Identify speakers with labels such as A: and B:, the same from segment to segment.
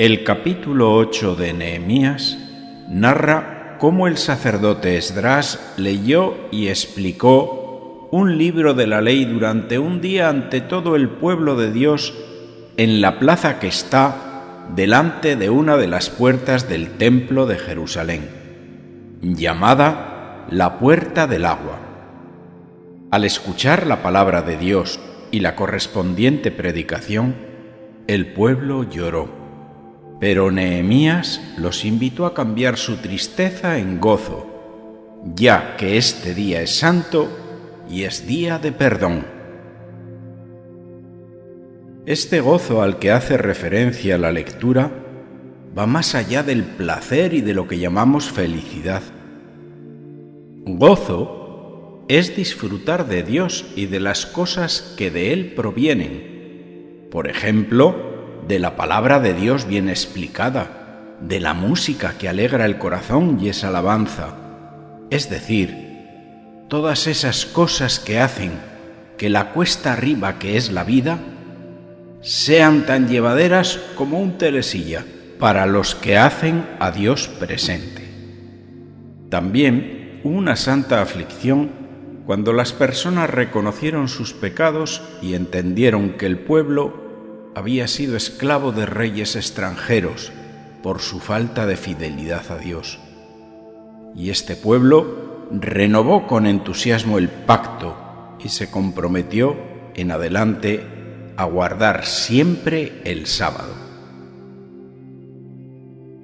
A: El capítulo 8 de Nehemías narra cómo el sacerdote Esdras leyó y explicó un libro de la ley durante un día ante todo el pueblo de Dios en la plaza que está delante de una de las puertas del templo de Jerusalén, llamada la puerta del agua. Al escuchar la palabra de Dios y la correspondiente predicación, el pueblo lloró pero Nehemías los invitó a cambiar su tristeza en gozo, ya que este día es santo y es día de perdón. Este gozo al que hace referencia la lectura va más allá del placer y de lo que llamamos felicidad. Gozo es disfrutar de Dios y de las cosas que de Él provienen. Por ejemplo, de la palabra de Dios bien explicada, de la música que alegra el corazón y es alabanza, es decir, todas esas cosas que hacen que la cuesta arriba que es la vida sean tan llevaderas como un telesilla para los que hacen a Dios presente. También una santa aflicción cuando las personas reconocieron sus pecados y entendieron que el pueblo había sido esclavo de reyes extranjeros por su falta de fidelidad a Dios. Y este pueblo renovó con entusiasmo el pacto y se comprometió en adelante a guardar siempre el sábado.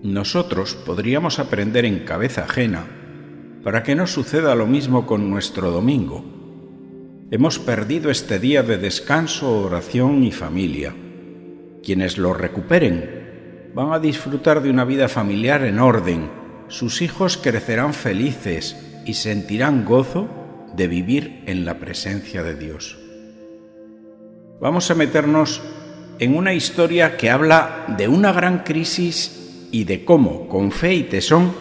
A: Nosotros podríamos aprender en cabeza ajena para que no suceda lo mismo con nuestro domingo. Hemos perdido este día de descanso, oración y familia quienes lo recuperen van a disfrutar de una vida familiar en orden, sus hijos crecerán felices y sentirán gozo de vivir en la presencia de Dios. Vamos a meternos en una historia que habla de una gran crisis y de cómo, con fe y tesón,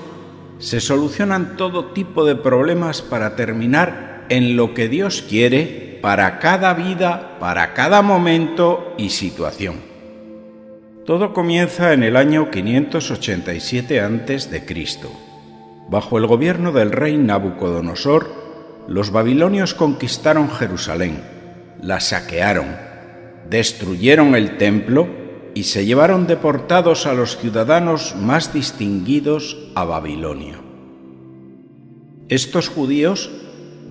A: se solucionan todo tipo de problemas para terminar en lo que Dios quiere para cada vida, para cada momento y situación. Todo comienza en el año 587 a.C. Bajo el gobierno del rey Nabucodonosor, los babilonios conquistaron Jerusalén, la saquearon, destruyeron el templo y se llevaron deportados a los ciudadanos más distinguidos a Babilonia. Estos judíos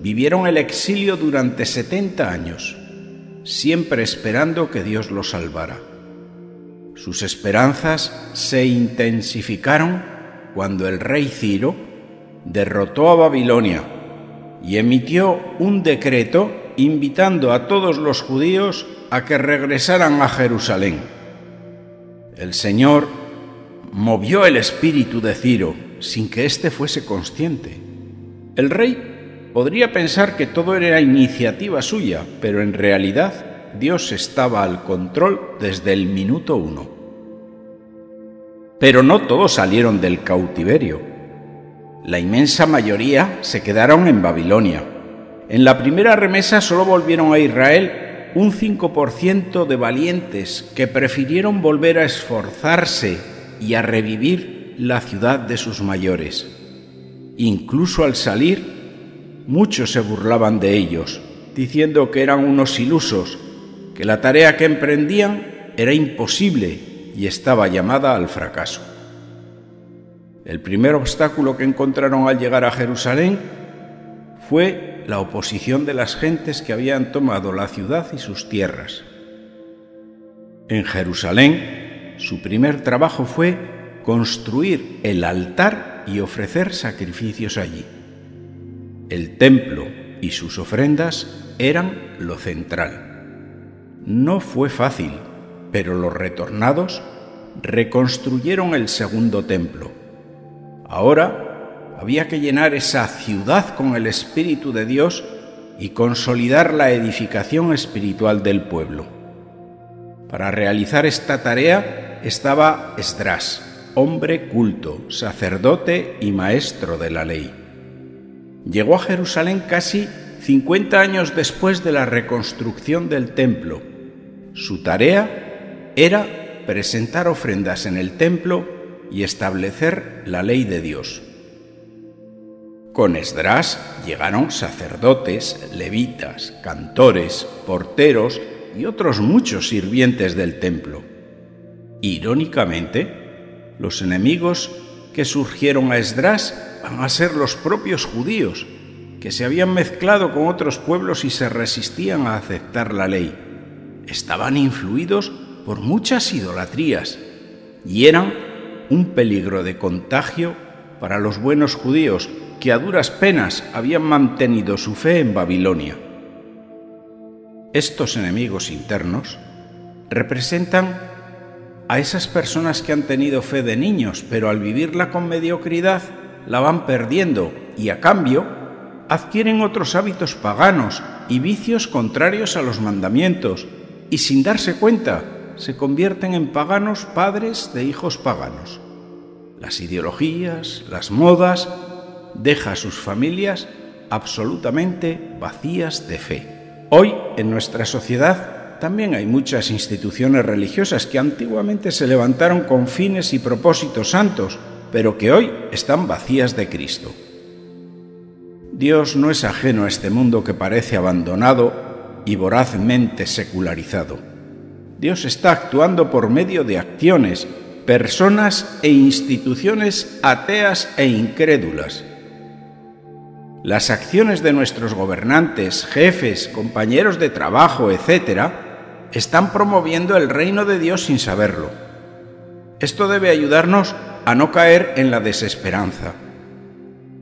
A: vivieron el exilio durante 70 años, siempre esperando que Dios los salvara. Sus esperanzas se intensificaron cuando el rey Ciro derrotó a Babilonia y emitió un decreto invitando a todos los judíos a que regresaran a Jerusalén. El Señor movió el espíritu de Ciro sin que éste fuese consciente. El rey podría pensar que todo era iniciativa suya, pero en realidad Dios estaba al control desde el minuto uno. Pero no todos salieron del cautiverio. La inmensa mayoría se quedaron en Babilonia. En la primera remesa solo volvieron a Israel un 5% de valientes que prefirieron volver a esforzarse y a revivir la ciudad de sus mayores. Incluso al salir, muchos se burlaban de ellos, diciendo que eran unos ilusos que la tarea que emprendían era imposible y estaba llamada al fracaso. El primer obstáculo que encontraron al llegar a Jerusalén fue la oposición de las gentes que habían tomado la ciudad y sus tierras. En Jerusalén, su primer trabajo fue construir el altar y ofrecer sacrificios allí. El templo y sus ofrendas eran lo central. No fue fácil, pero los retornados reconstruyeron el segundo templo. Ahora había que llenar esa ciudad con el Espíritu de Dios y consolidar la edificación espiritual del pueblo. Para realizar esta tarea estaba Esdras, hombre culto, sacerdote y maestro de la ley. Llegó a Jerusalén casi 50 años después de la reconstrucción del templo su tarea era presentar ofrendas en el templo y establecer la ley de Dios. Con Esdras llegaron sacerdotes, levitas, cantores, porteros y otros muchos sirvientes del templo. Irónicamente, los enemigos que surgieron a Esdras van a ser los propios judíos, que se habían mezclado con otros pueblos y se resistían a aceptar la ley. Estaban influidos por muchas idolatrías y eran un peligro de contagio para los buenos judíos que a duras penas habían mantenido su fe en Babilonia. Estos enemigos internos representan a esas personas que han tenido fe de niños, pero al vivirla con mediocridad la van perdiendo y a cambio adquieren otros hábitos paganos y vicios contrarios a los mandamientos y sin darse cuenta se convierten en paganos padres de hijos paganos. Las ideologías, las modas, deja a sus familias absolutamente vacías de fe. Hoy, en nuestra sociedad, también hay muchas instituciones religiosas que antiguamente se levantaron con fines y propósitos santos, pero que hoy están vacías de Cristo. Dios no es ajeno a este mundo que parece abandonado y vorazmente secularizado. Dios está actuando por medio de acciones, personas e instituciones ateas e incrédulas. Las acciones de nuestros gobernantes, jefes, compañeros de trabajo, etc., están promoviendo el reino de Dios sin saberlo. Esto debe ayudarnos a no caer en la desesperanza.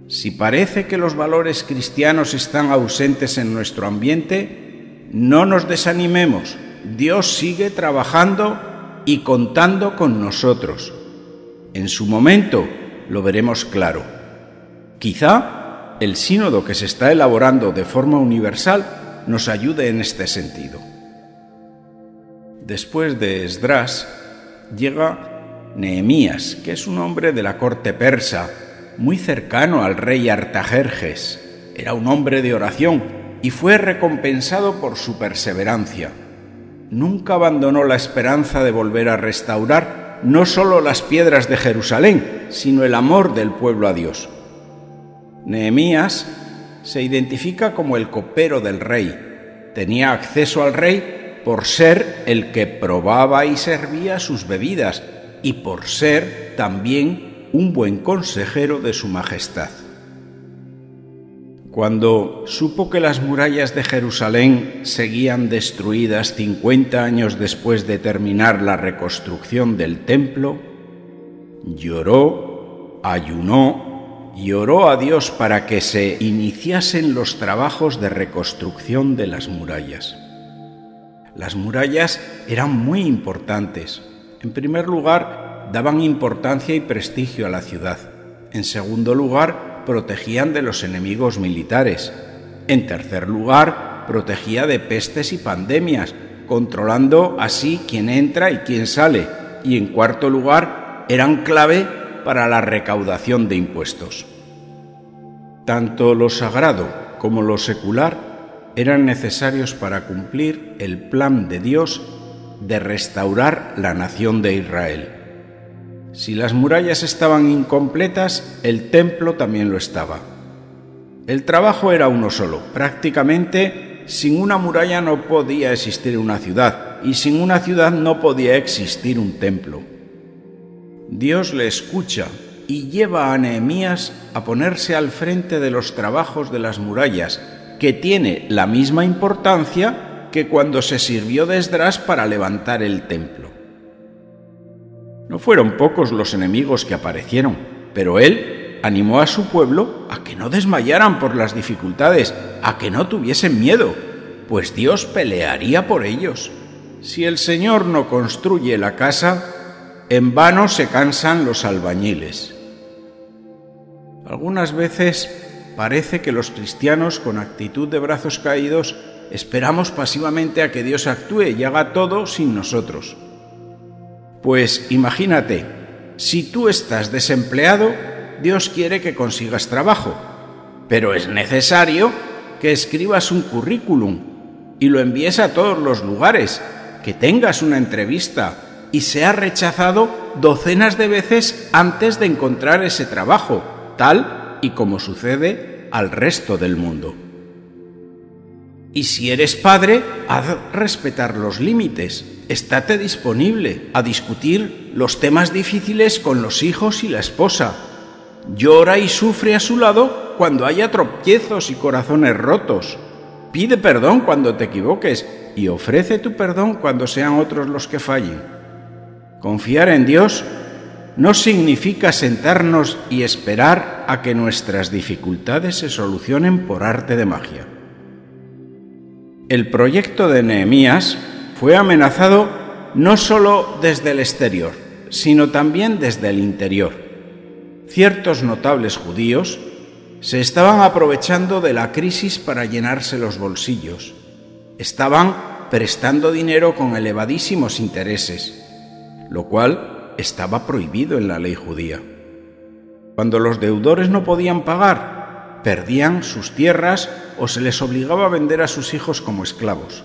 A: Si parece que los valores cristianos están ausentes en nuestro ambiente, no nos desanimemos. Dios sigue trabajando y contando con nosotros. En su momento lo veremos claro. Quizá el sínodo que se está elaborando de forma universal nos ayude en este sentido. Después de Esdras llega Nehemías, que es un hombre de la corte persa muy cercano al rey Artajerjes. Era un hombre de oración y fue recompensado por su perseverancia. Nunca abandonó la esperanza de volver a restaurar no solo las piedras de Jerusalén, sino el amor del pueblo a Dios. Nehemías se identifica como el copero del rey. Tenía acceso al rey por ser el que probaba y servía sus bebidas y por ser también un buen consejero de su Majestad. Cuando supo que las murallas de Jerusalén seguían destruidas 50 años después de terminar la reconstrucción del templo, lloró, ayunó y oró a Dios para que se iniciasen los trabajos de reconstrucción de las murallas. Las murallas eran muy importantes. En primer lugar, daban importancia y prestigio a la ciudad. En segundo lugar, protegían de los enemigos militares. En tercer lugar, protegía de pestes y pandemias, controlando así quién entra y quién sale. Y en cuarto lugar, eran clave para la recaudación de impuestos. Tanto lo sagrado como lo secular eran necesarios para cumplir el plan de Dios de restaurar la nación de Israel. Si las murallas estaban incompletas, el templo también lo estaba. El trabajo era uno solo. Prácticamente sin una muralla no podía existir una ciudad y sin una ciudad no podía existir un templo. Dios le escucha y lleva a Nehemías a ponerse al frente de los trabajos de las murallas, que tiene la misma importancia que cuando se sirvió de Esdras para levantar el templo. No fueron pocos los enemigos que aparecieron, pero él animó a su pueblo a que no desmayaran por las dificultades, a que no tuviesen miedo, pues Dios pelearía por ellos. Si el Señor no construye la casa, en vano se cansan los albañiles. Algunas veces parece que los cristianos con actitud de brazos caídos esperamos pasivamente a que Dios actúe y haga todo sin nosotros. Pues imagínate, si tú estás desempleado, Dios quiere que consigas trabajo, pero es necesario que escribas un currículum y lo envíes a todos los lugares, que tengas una entrevista, y se ha rechazado docenas de veces antes de encontrar ese trabajo, tal y como sucede al resto del mundo. Y si eres padre, haz respetar los límites. Estate disponible a discutir los temas difíciles con los hijos y la esposa. Llora y sufre a su lado cuando haya tropiezos y corazones rotos. Pide perdón cuando te equivoques y ofrece tu perdón cuando sean otros los que fallen. Confiar en Dios no significa sentarnos y esperar a que nuestras dificultades se solucionen por arte de magia. El proyecto de Nehemías fue amenazado no sólo desde el exterior, sino también desde el interior. Ciertos notables judíos se estaban aprovechando de la crisis para llenarse los bolsillos. Estaban prestando dinero con elevadísimos intereses, lo cual estaba prohibido en la ley judía. Cuando los deudores no podían pagar, perdían sus tierras o se les obligaba a vender a sus hijos como esclavos.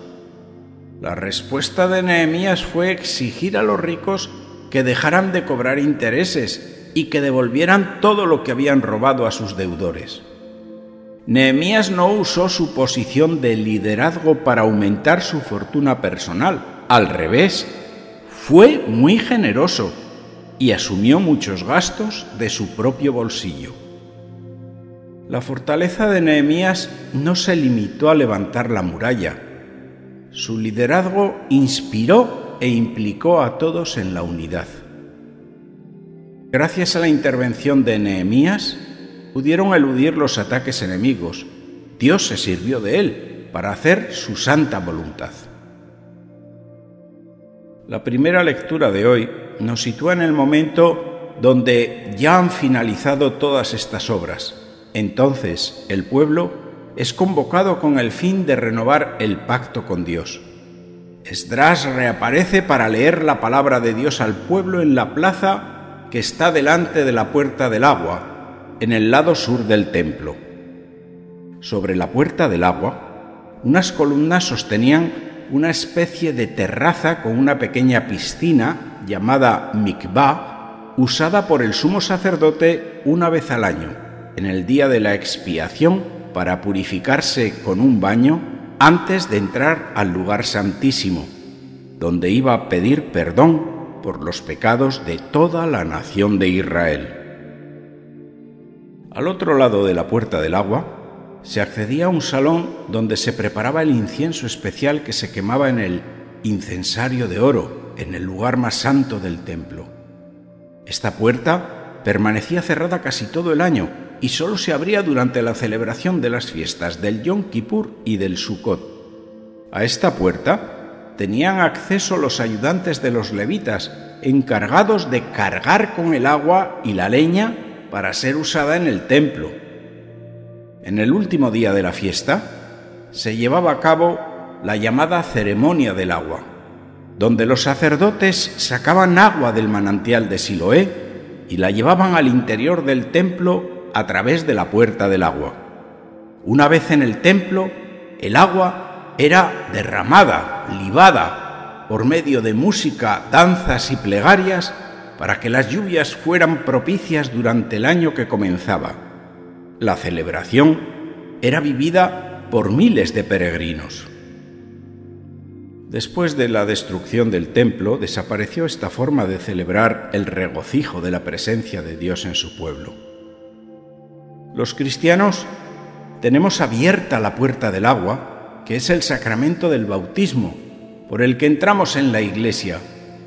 A: La respuesta de Nehemías fue exigir a los ricos que dejaran de cobrar intereses y que devolvieran todo lo que habían robado a sus deudores. Nehemías no usó su posición de liderazgo para aumentar su fortuna personal. Al revés, fue muy generoso y asumió muchos gastos de su propio bolsillo. La fortaleza de Nehemías no se limitó a levantar la muralla. Su liderazgo inspiró e implicó a todos en la unidad. Gracias a la intervención de Nehemías, pudieron eludir los ataques enemigos. Dios se sirvió de él para hacer su santa voluntad. La primera lectura de hoy nos sitúa en el momento donde ya han finalizado todas estas obras entonces el pueblo es convocado con el fin de renovar el pacto con Dios. Esdras reaparece para leer la palabra de Dios al pueblo en la plaza que está delante de la puerta del agua, en el lado sur del templo. Sobre la puerta del agua, unas columnas sostenían una especie de terraza con una pequeña piscina llamada mikvah, usada por el sumo sacerdote una vez al año en el día de la expiación para purificarse con un baño antes de entrar al lugar santísimo, donde iba a pedir perdón por los pecados de toda la nación de Israel. Al otro lado de la puerta del agua se accedía a un salón donde se preparaba el incienso especial que se quemaba en el incensario de oro, en el lugar más santo del templo. Esta puerta permanecía cerrada casi todo el año y solo se abría durante la celebración de las fiestas del Yom Kippur y del Sukkot. A esta puerta tenían acceso los ayudantes de los levitas, encargados de cargar con el agua y la leña para ser usada en el templo. En el último día de la fiesta se llevaba a cabo la llamada ceremonia del agua, donde los sacerdotes sacaban agua del manantial de Siloé y la llevaban al interior del templo a través de la puerta del agua. Una vez en el templo, el agua era derramada, libada, por medio de música, danzas y plegarias, para que las lluvias fueran propicias durante el año que comenzaba. La celebración era vivida por miles de peregrinos. Después de la destrucción del templo, desapareció esta forma de celebrar el regocijo de la presencia de Dios en su pueblo. Los cristianos tenemos abierta la puerta del agua, que es el sacramento del bautismo, por el que entramos en la iglesia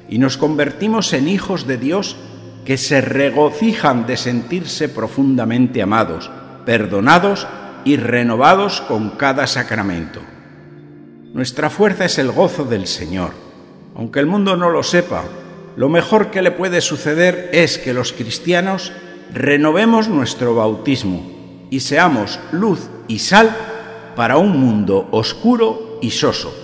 A: y nos convertimos en hijos de Dios que se regocijan de sentirse profundamente amados, perdonados y renovados con cada sacramento. Nuestra fuerza es el gozo del Señor. Aunque el mundo no lo sepa, lo mejor que le puede suceder es que los cristianos renovemos nuestro bautismo y seamos luz y sal para un mundo oscuro y soso.